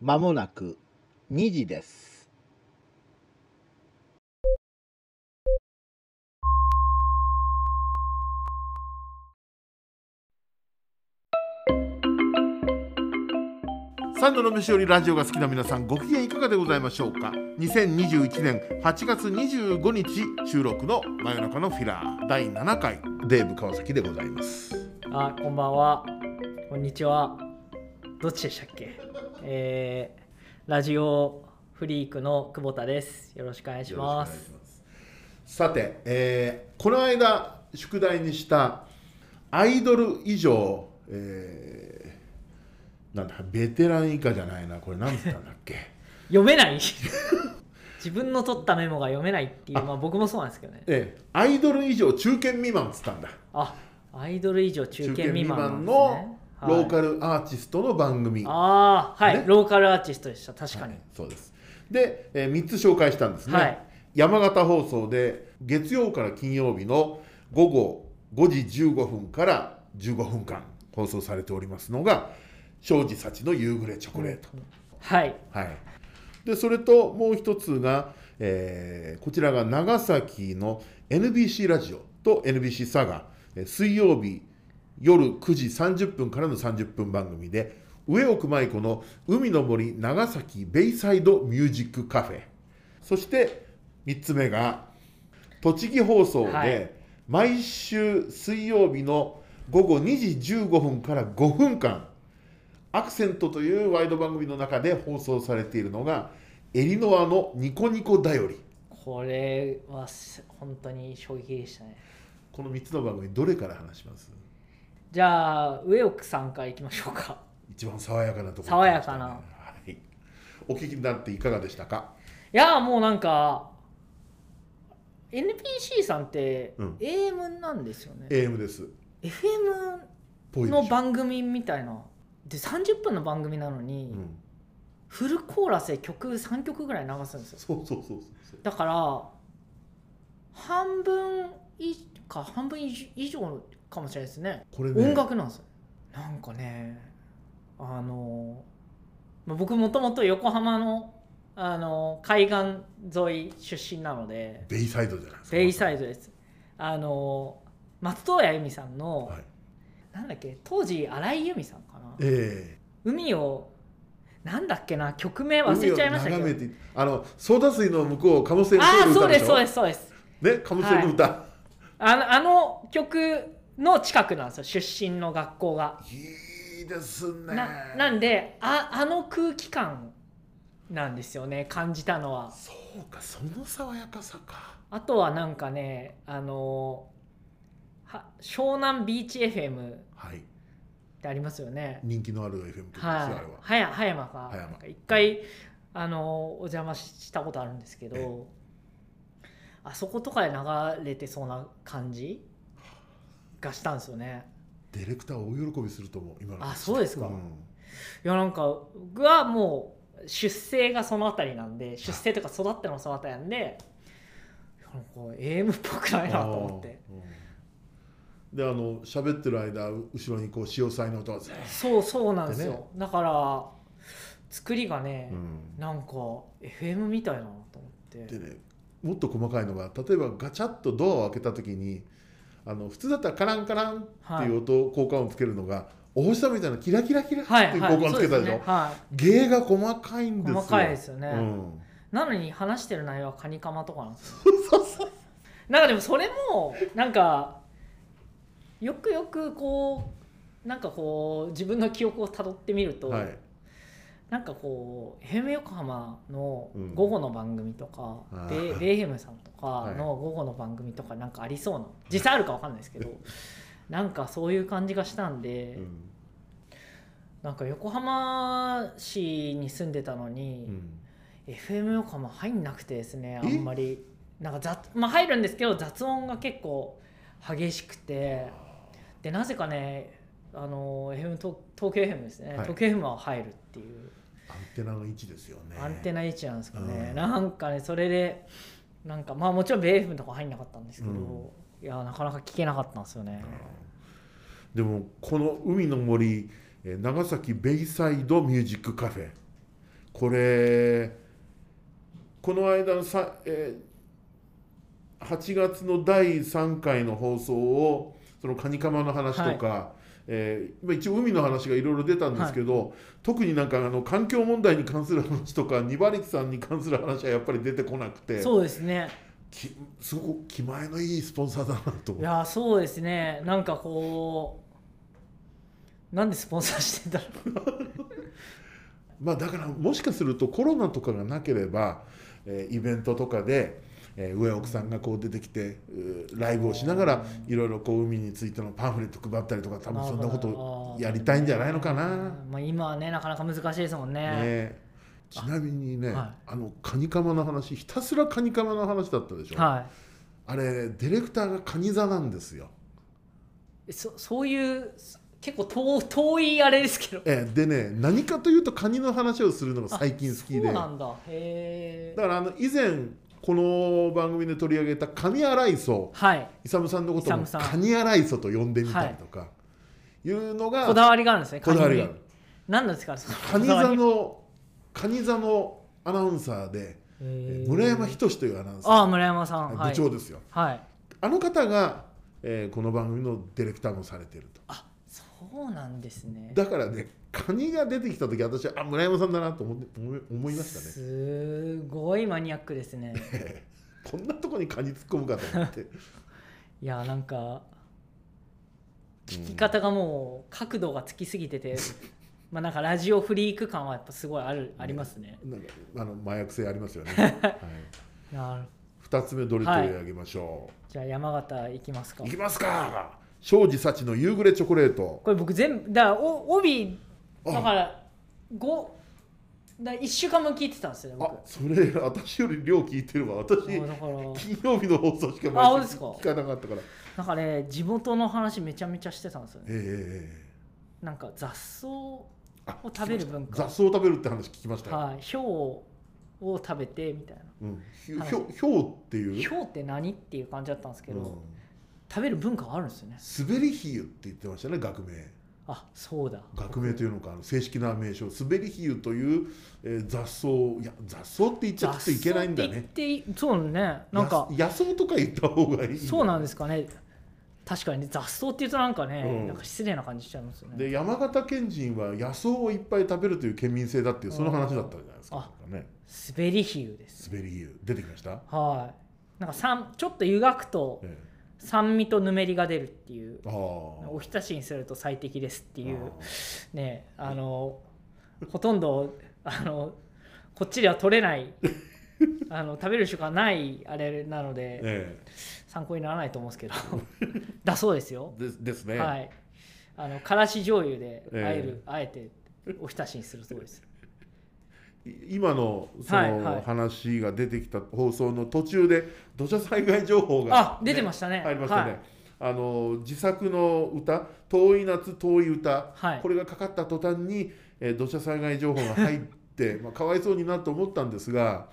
まもなく2時です。三度の飯よりラジオが好きな皆さんご機嫌いかがでございましょうか？2021年8月25日収録の真夜中のフィラー第7回デーブ川崎でございますあ、こんばんは。こんにちは。どっちでしたっけ？えー、ラジオフリークの久保田です。よろしくお願いします。ますさて、えーこの間宿題にしたアイドル以上、えーなんだベテラン以下じゃないなこれ何つったんだっけ？読めない 自分の取ったメモが読めないっていう、まあ僕もそうなんですけどね。えーアイドル以上中堅未満っつったんだあ、アイドル以上中堅未満なんローカルアーティストの番組、ああ、はい、ね。ローカルアーティストでした。確かに。はいそうです。で、え3つ紹介したんですね、はい。山形放送で月曜から金曜日の午後5時15分から15分間放送されておりますのが庄司幸の夕暮れチョコレート、はい。はい、でそれともう一つが、えーこちらが長崎の NBC ラジオと NBC 佐賀えー水曜日夜9時30分からの30分番組で上奥舞子の海の森長崎ベイサイドミュージックカフェ。そして3つ目が栃木放送はい。で毎週水曜日の午後2時15分から5分間アクセントというワイド番組の中で放送されているのがエリノアのニコニコだより。これはす本当に衝撃でしたね。この3つの番組どれから話します？じゃあ、上奥さんからいきましょうか。一番爽やかなところ。爽やかな。はい、お聞きになっていかがでしたか？いやもうなんか NPC さんってうん。AM なんですよね、AM です。FM の番組みたいな。で30分の番組なのに、うん、フルコーラスで曲3曲ぐらい流すんですよ。そうそうそうそうだから半分以か半分以以上かもしれないですね。これね。音楽なんですよ。なんかねあの、まあ、僕もともと横浜のあの海岸沿い出身なのでベイサイドじゃないですか。ベイサイドです。あの松任谷由実さんの、はい、なんだっけ当時荒井由実さんかな。え海をなんだっけな曲名え忘れちゃいましたけど。あのソーダ水の向こうを鴨先生ああの歌でしょ？そうですそうですそうです。ね鴨先生の歌、あのあの曲の近くなんですよ出身の学校が。いいですね。ななんでああの空気感なんですよね感じたのは。そうかその爽やかさか。あとはなんかねあのは湘南ビーチ FM っはい。てありますよね。人気のある FM 局ですよ、はい。あれは。葉山か。葉山なんか一回あのお邪魔したことあるんですけえどあそことかで流れてそうな感じがしたんですよね。ディレクター大喜びすると思う今の。あそうですか。ん。いやなんか僕はもう出生がそのあたりなんで出生とか育ってのもそのあたりなんでなんか AM っぽくないなと思って。であの喋ってる間後ろにこう潮騒の音がそうそうなんですでよ、だから作りがねと、、うん。なんか FM みたいだなと思って。でねもっと細かいのが例えばガチャッとドアを開けた時にあの普通だったらカランカランっていう音、効果音つけるのがお星様みたいなキラキラキラってはいいうはい効果音つけたでしょ、そうですね。は芸が細かいんですよ。細かいですよね。うん、い、なのに話してる内容はカニカマとかなんですよ。そうそうなんかでもそれもなんかよくよくこうなんかこう自分の記憶をたどってみると、はいなんかこう FM 横浜のうん。午後の番組とか、あー。ベイヘムさんとかはい。の午後の番組とかなんかありそうな実際あるかわかんないですけどなんかそういう感じがしたんで、うん。なんか横浜市に住んでたのに、うん。FM 横浜入んなくてですねあえんまり。なんか雑まあ入るんですけど雑音が結構激しくてでなぜかねあの FM 東東京 FM ですね、はい。東京 FM は入るっていうアンテナの位置ですよね。アンテナ位置なんですかね、うん。なんかねそれでなんかまあもちろんベイ FM とか入んなかったんですけど、うん。いやなかなか聞けなかったんですよね、でもこの海の森えー長崎ベイサイドミュージックカフェ。これこの間のさ、えー8月の第3回の放送をそのカニカマの話とか、えーまあ一応海の話がいろいろ出たんですけど、特になんかあの環境問題に関する話とかニバリキさんに関する話はやっぱり出てこなくてそうですね。きすごく気前のいいスポンサーだなといやそうですね。なんかこうなんでスポンサーしてんだろう。まあだからもしかするとコロナとかがなければ、えーイベントとかで、えー上奥さんがこう出てきてライブをしながらいろいろこう海についてのパンフレット配ったりとか多分そんなことをやりたいんじゃないのかな。まあ、今はねなかなか難しいですもんね。ねちなみにねはあのカニカマの話ひたすらカニカマの話だったでしょ、はあれディレクターがカニ座なんですよ。いそそういう結構遠遠いあれですけど。ええでね何かというとカニの話をするのが最近好きで。そうなんだ。へえ。だからあの以前この番組で取り上げたカニ洗磯はい。イサムさんのこともイサムさん。カニ洗磯と呼んでみたりとか、いうのがこだわりがあるんですねこだわりがある。何なんですかそのカニこだわり。座のカニ座のアナウンサーでへー。村山仁というアナウンサー。ああ村山さん。部はい。長ですよ、はい。あの方が、えーこの番組のディレクターもされていると。あそうなんですね。だからねカニが出てきた時私はあ村山さんだなと思って思いましたね。すごいマニアックですね。こんなとこにカニ突っ込むかと思って。いやなんか聞き方がもう角度がつきすぎてて、まあなんかラジオフリーク感はやっぱすごいあるありますね。なんかあの麻薬性ありますよね、はい、なる。2つ目どれ取り上げましょじゃあ山形行きますか。う、い、きますか庄司幸の夕暮れチョコレート。これ僕全部だからお帯あ。だから5だ1週間分聞いてたんですよねあ僕。それ私より量聞いてるわ。私金曜日の放送しかあ毎週そうですか。聞かなかったから。なんかね地元の話めちゃめちゃしてたんですよね。ええなんか雑草あを食べる文化。雑草を食べるって話聞きましたよ、はい。ひょうを食べてみたいなうん、ひょうっていう？ひょうって何？っていう感じだったんですけど、うん食べる文化があるんですよね。滑り比喩って言ってましたね学名。あそうだ。学名というのかあの正式な名称。滑り比喩という、えー雑草。いや雑草って言っちゃっといけないんだね。雑草って言っていいそうね。なんかや野草とか言った方がいい。そうなんですかね。確かにね雑草って言うとなんかね、うん。なんか失礼な感じしちゃいますよね。で山形県人は野草をいっぱい食べるという県民性だっていうその話だったじゃないですかあなんかね。滑り比喩です。滑り比喩出てきました、はい。なんか酸ちょっと湯がくとえ酸味とぬめりが出るっていうおひたしにすると最適ですっていうあねあのほとんどあのこっちでは取れないあの食べる習慣ないあれなので、え参考にならないと思うんですけど だそうですよ。え、ですですね、はい。あのからし醤油でええ。あえる、あえておひたしにするそうです。い今のその話が出てきた放送の途中で土砂災害情報が、あ出てましたね。入りましたね、はい。あの自作の歌「遠い夏遠い歌」はい。これがかかった途端に、えー土砂災害情報が入って まあかわいそうになと思ったんですが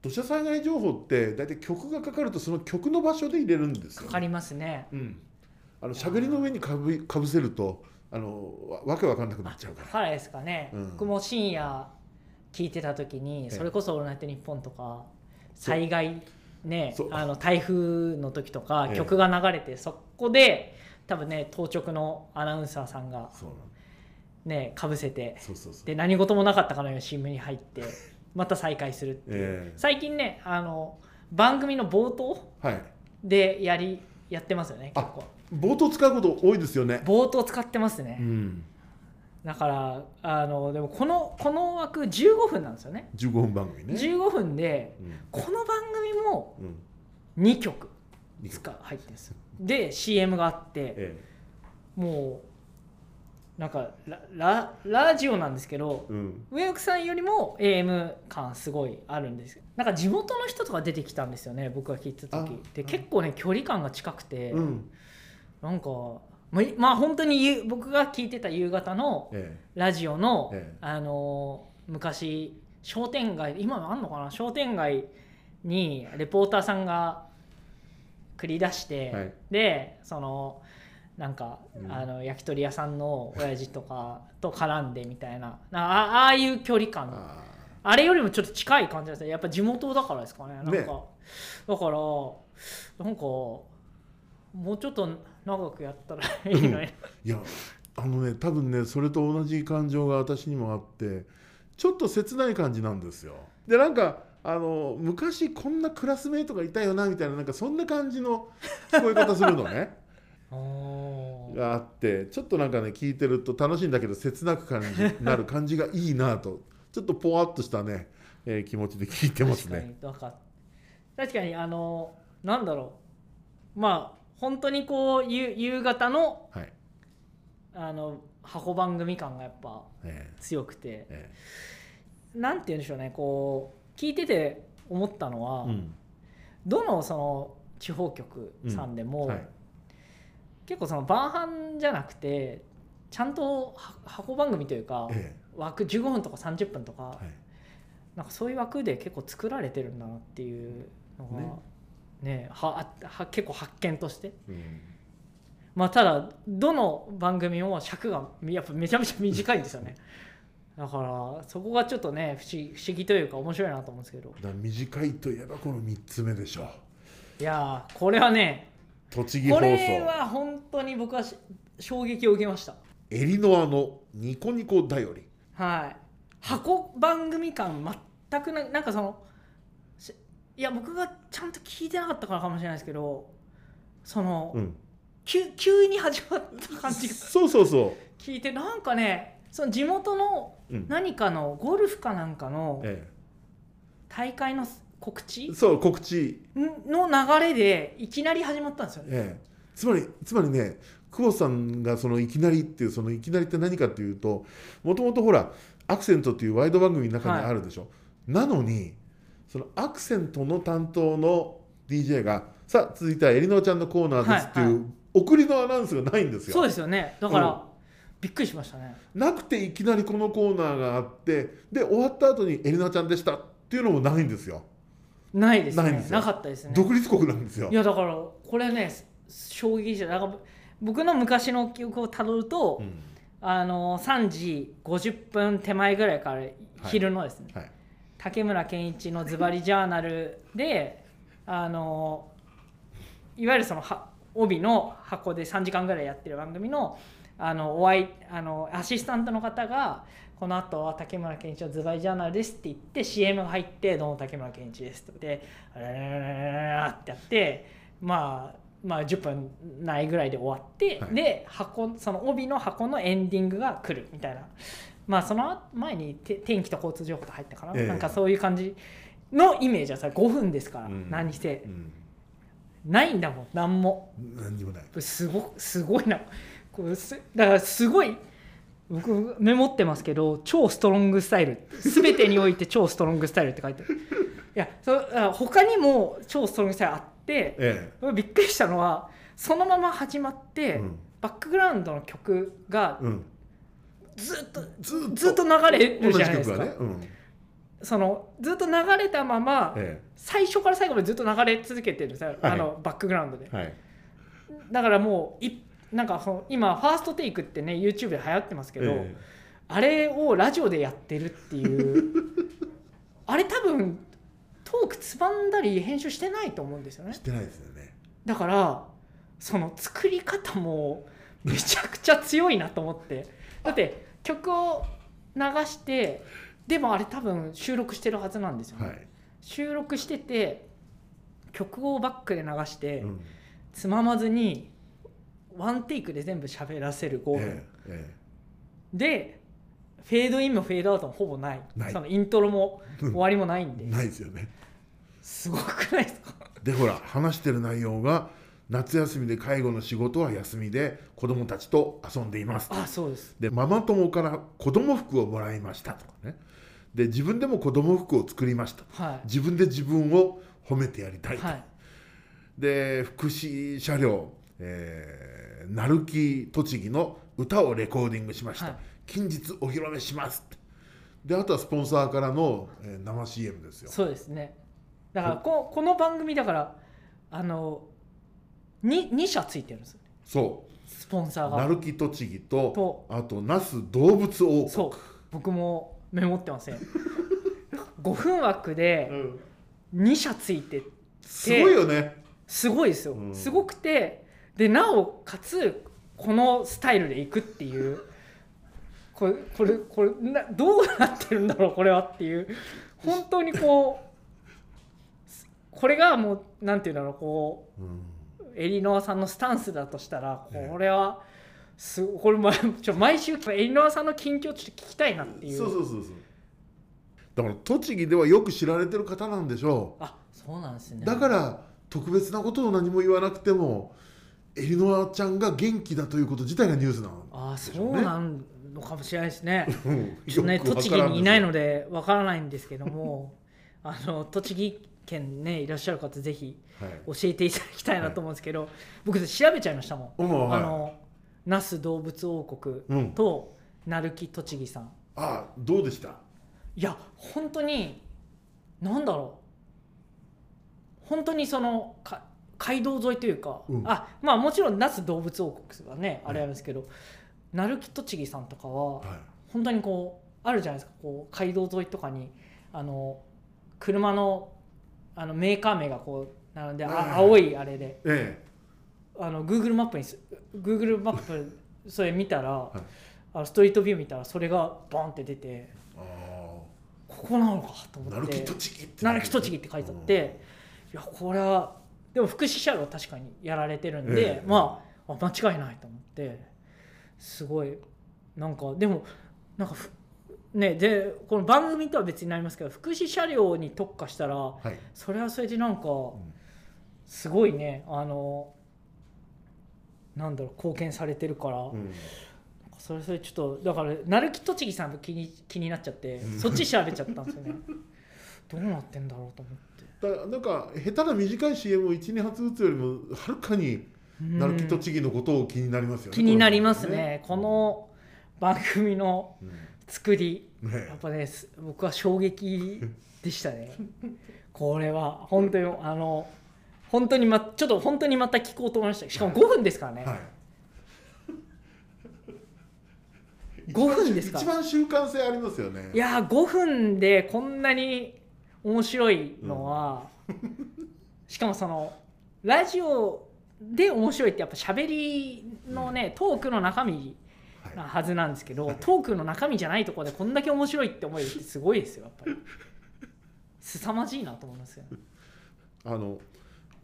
土砂災害情報って大体曲がかかるとその曲の場所で入れるんですよ、かかりますね。うん、あの喋りの上にかぶかぶせるとあのわわけわかんなくなっちゃうから。からですかね、うん。僕も深夜聞いてた時にえそれこそ「オールナイトニッポン」とか災害ねあの台風の時とかええ。曲が流れてそこで多分ね当直のアナウンサーさんがねかぶせてで何事もなかったかのように新聞に入って また再開するっていう。え最近ねあの番組の冒頭でやりやってますよね結あ構。冒頭使うこと多いですよね。冒頭使ってますね、うん、だからあのでもこのこの枠15分なんですよね。15分番組ね。15分でうん。この番組もうん。2曲いいか使入ってるんです。よで CM があってえもうなんかラララジオなんですけどえうん、上奥さんよりも AM 感すごいあるんです。よなんか地元の人とか出てきたんですよね僕が聞いてた時。あで結構ね距離感が近くて、うん。なんかまあいまあ本当にゆ僕が聞いてた夕方のえラジオの、ええ。あの昔商店街今もあんのかな？商店街にレポーターさんが繰り出して、はい。でそのなんか、うん。あの焼き鳥屋さんの親父とかと絡んでみたいな。なあああいう距離え感。ああれよりもちょっと近い感じですねやっぱ地元だからですかね。なんか、ねだからなんかもうちょっと長くやったらいいのに。いやあのね多分ねそれと同じ感情が私にもあってちょっと切ない感じなんですよ。でなんかあの昔こんなクラスメートがいたよなみたいななんかそんな感じの聞こえ方するのね。があってちょっとなんかね聞いてると楽しいんだけど切なく感じなる感じがいいなと。ちょっとポワッとしたね、えー気持ちで聞いてます確かね。確かにあのなんだろう。まあ本当にこう夕夕方のはい。あの箱番組感がやっぱえ強くて。ーえ。なんて言うんでしょうねこう聞いてて思ったのは、ーうん。どのその地方局さんでも、はい。結構その晩飯じゃなくてちゃんとは箱番組というか、え枠15分とか30分とか、ーはい。なんかそういう枠で結構作られてるんだなっていうのがねはは結構発見として。うん。まあただどの番組も尺がやっぱめちゃめちゃ短いんですよね。だからそこがちょっとね不思議不思議というか面白いなと思うんですけど。短いといえばこの3つ目でしょ。ういやーこれはね栃木放送。これは本当に僕はし衝撃を受けました。エリノアのニコニコだより。はい。箱番組感全くななんかそのしいや僕がちゃんと聞いてなかったからかもしれないですけどその、うん。急急に始まった感じが。そうそうそ聞いてなんかねその地元の何かのゴルフかなんかのえ大会の告知？え、そう告知、の流れでいきなり始まったんですよね。ええ、つまりつまりね久保さんがそのいきなりっていうそのいきなりって何かっていうともともとほらアクセントっていうワイド番組の中にあるでしょ、なのにそのアクセントの担当の DJ がさあ続いてはエリノちゃんのコーナーですってい。う、はいは送りのアナウンスがないんですよ。そうですよね。だから、うん。びっくりしましたね。なくていきなりこのコーナーがあってで終わった後にエリナちゃんでしたっていうのもないんですよ。ないですね。なかったですね。独立国なんですよ。いやだからこれね衝撃じゃだから僕の昔の記憶をたどると、うん。あの3時50分手前ぐらいから昼のですね、はい竹村健一のズバリジャーナルであのいわゆるそのは帯の箱で3時間ぐらいやってる番組のあのお会いあのアシスタントの方がこの後は竹村健一のズバリジャーナルですって言って CM が入って「どうも竹村健一です」って言って「あららららら」ってやってまあまあ10分ないぐらいで終わって、はい。で箱その帯の箱のエンディングが来るみたいなまあその前にて天気と交通情報と入ったかな、ええ。なんかそういう感じのイメージはさ5分ですから、うん。何せ。うん。ないんだもん何も。何にもない。すごすごいな。これすだからすごい僕メモってますけど超ストロングスタイル。全てにおいて超ストロングスタイルって書いてある。いやそあ他にも超ストロングスタイルあってえびっくりしたのはそのまま始まって、えうん。バックグラウンドの曲がうんずっとずっと。ずっと流れる同じじゃないですか、ね、うん。そのずっと流れたまま、え最初から最後までずっと流れ続けてるさ、あのバックグラウンドで。えはい。だからもういなんか今ファーストテイクってね YouTube で流行ってますけど、えあれをラジオでやってるっていう。あれ多分トークつまんだり編集してないと思うんですよね。えしてないですよね。だからその作り方もめちゃくちゃ強いなと思ってだって曲を流してでもあれ多分収録してるはずなんですよね、はい、収録してて曲をバックで流して、うん。つままずにワンテイクで全部喋らせる5分、えええでフェードインもフェードアウトもほぼない。そのイントロも終わりもないんで。えないですよね。すごくないですか？でほら話してる内容が夏休みで介護の仕事は休みで子供たちと遊んでいます。あそうです。でママ友から子供服をもらいましたとかね。で自分でも子供服を作りましたは自分で自分を褒めてやりたいと、いはい。で福祉車両、えー、鳴木栃木の歌をレコーディングしました、はい。近日お披露目しますであとはスポンサーからの、えー生 CM ですよ。そうですね。だからここの番組だからあの 2, 2社ついてるんですよ。ねそスポンサーが。う鳴木栃木とと。あと那須動物王国。そう。僕もメモってません。5分枠で2社ついてすごいよね。すごいですよ、うん。すごくてでなおかつこのスタイルでいくっていう。これこれこれなどうなってるんだろうこれはっていう。本当にこうこれがもうなんていうんだろうこうん。うエリノアさんのスタンスだとしたらええ。これはすこれまちょ毎週エリノアさんの近況ちょっと聞きたいなっていう。そうそうそうそう。だから栃木ではよく知られてる方なんでしょあそうなんですね。うだから特別なことを何も言わなくてもエリノアちゃんが元気だということ自体がニュースなのあそうなんのかもしれないですね。うん。ちょっとね栃木にいないのでわからないんですけどもあの栃木県ねいらっしゃる方ぜひはい。教えていただきたいなと思うんですけど、僕調べちゃいましたもん、うんはい。あの那須動物王国うん。と鳴木栃木さん。あどうでした？いや本当になんだろう。本当にそのか街道沿いというか、うん。あまあもちろん那須動物王国はねあれなんですけど、鳴木栃木さんとかははい。本当にこうあるじゃないですか。こう街道沿いとかにあの車のあのメーカー名がこうなので、はいあ青いあれで。えあの Google マップにす Google マップそれ見たら、い。あのストリートビュー見たらそれがボンって出てここなのかと思って。あ鳴木栃木って。鳴木栃木って書いてあって、いやこれはでも福祉車両確かにやられてるんで、ええ。まああ間違いないと思って。すごい。なんかでもなんかふねでこの番組とは別になりますけど福祉車両に特化したらはい。それはそれでなんかん。すごいねあのなんだろう貢献されてるから、うん。それそれちょっとだから鳴木栃木さんが気に気になっちゃって、うん。そっち調べちゃったんですよね。どうなってんだろうと思って。だなんか下手な短い CM を12発打つよりもはるかに鳴木栃木のことを気になりますよね。気になりますこれね。この番組のうん。作り。ねやっぱねす僕は衝撃でしたね。これは本当にあの本当にまちょっと本当にまた聞こうと思いました。しかも5分ですからね、はい。5分ですか一番習慣性ありますよね。いやー5分でこんなに面白いのは、しかもそのラジオで面白いってやっぱ喋りのね、トークの中身はいなはずなんですけど、トークの中身じゃないところでこんだけ面白いって思えるってすごいですよやっぱり。凄まじいなと思いますよ。あの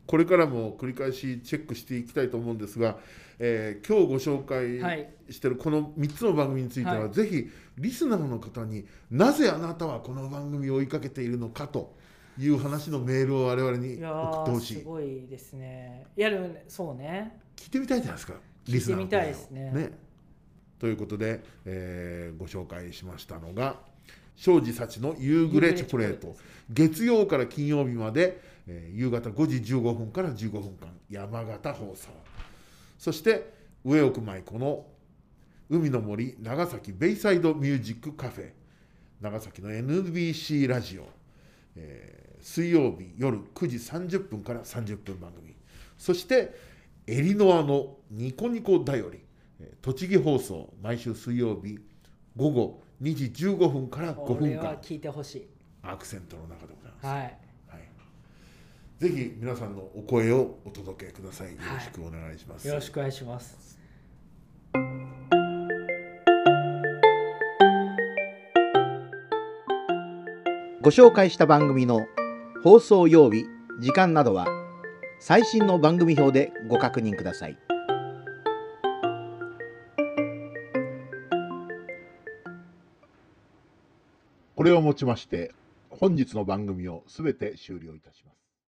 これからも繰り返しチェックしていきたいと思うんですが、えー今日ご紹介はいしているこの3つの番組については、はい。ぜひリスナーの方になぜあなたはこの番組を追いかけているのかという話のメールを我々に送ってほしい。すごいですね。いやでもねそうね。聞いてみたいじゃないですか聞いてみたいですね。リスナーの声をということで、えーご紹介しましたのが庄司幸の夕暮れチョコレート。月曜から金曜日まで、えー夕方5時15分から15分間山形放送。そして上奥舞子の海の森長崎ベイサイドミュージックカフェ。長崎の NBC ラジオ、えー水曜日夜9時30分から30分番組。そしてエリノアのニコニコだよりえー栃木放送毎週水曜日午後2時15分から5こ分間。れは聞いてほしい。アクセントの中でございます、はい。はい、ぜひ皆さんのお声をお届けください。よろしくお願いします、よろしくお願いします。ご紹介した番組の放送曜日時間などは最新の番組表でご確認くださいこれをもちまして本日の番組をすべて終了いたします。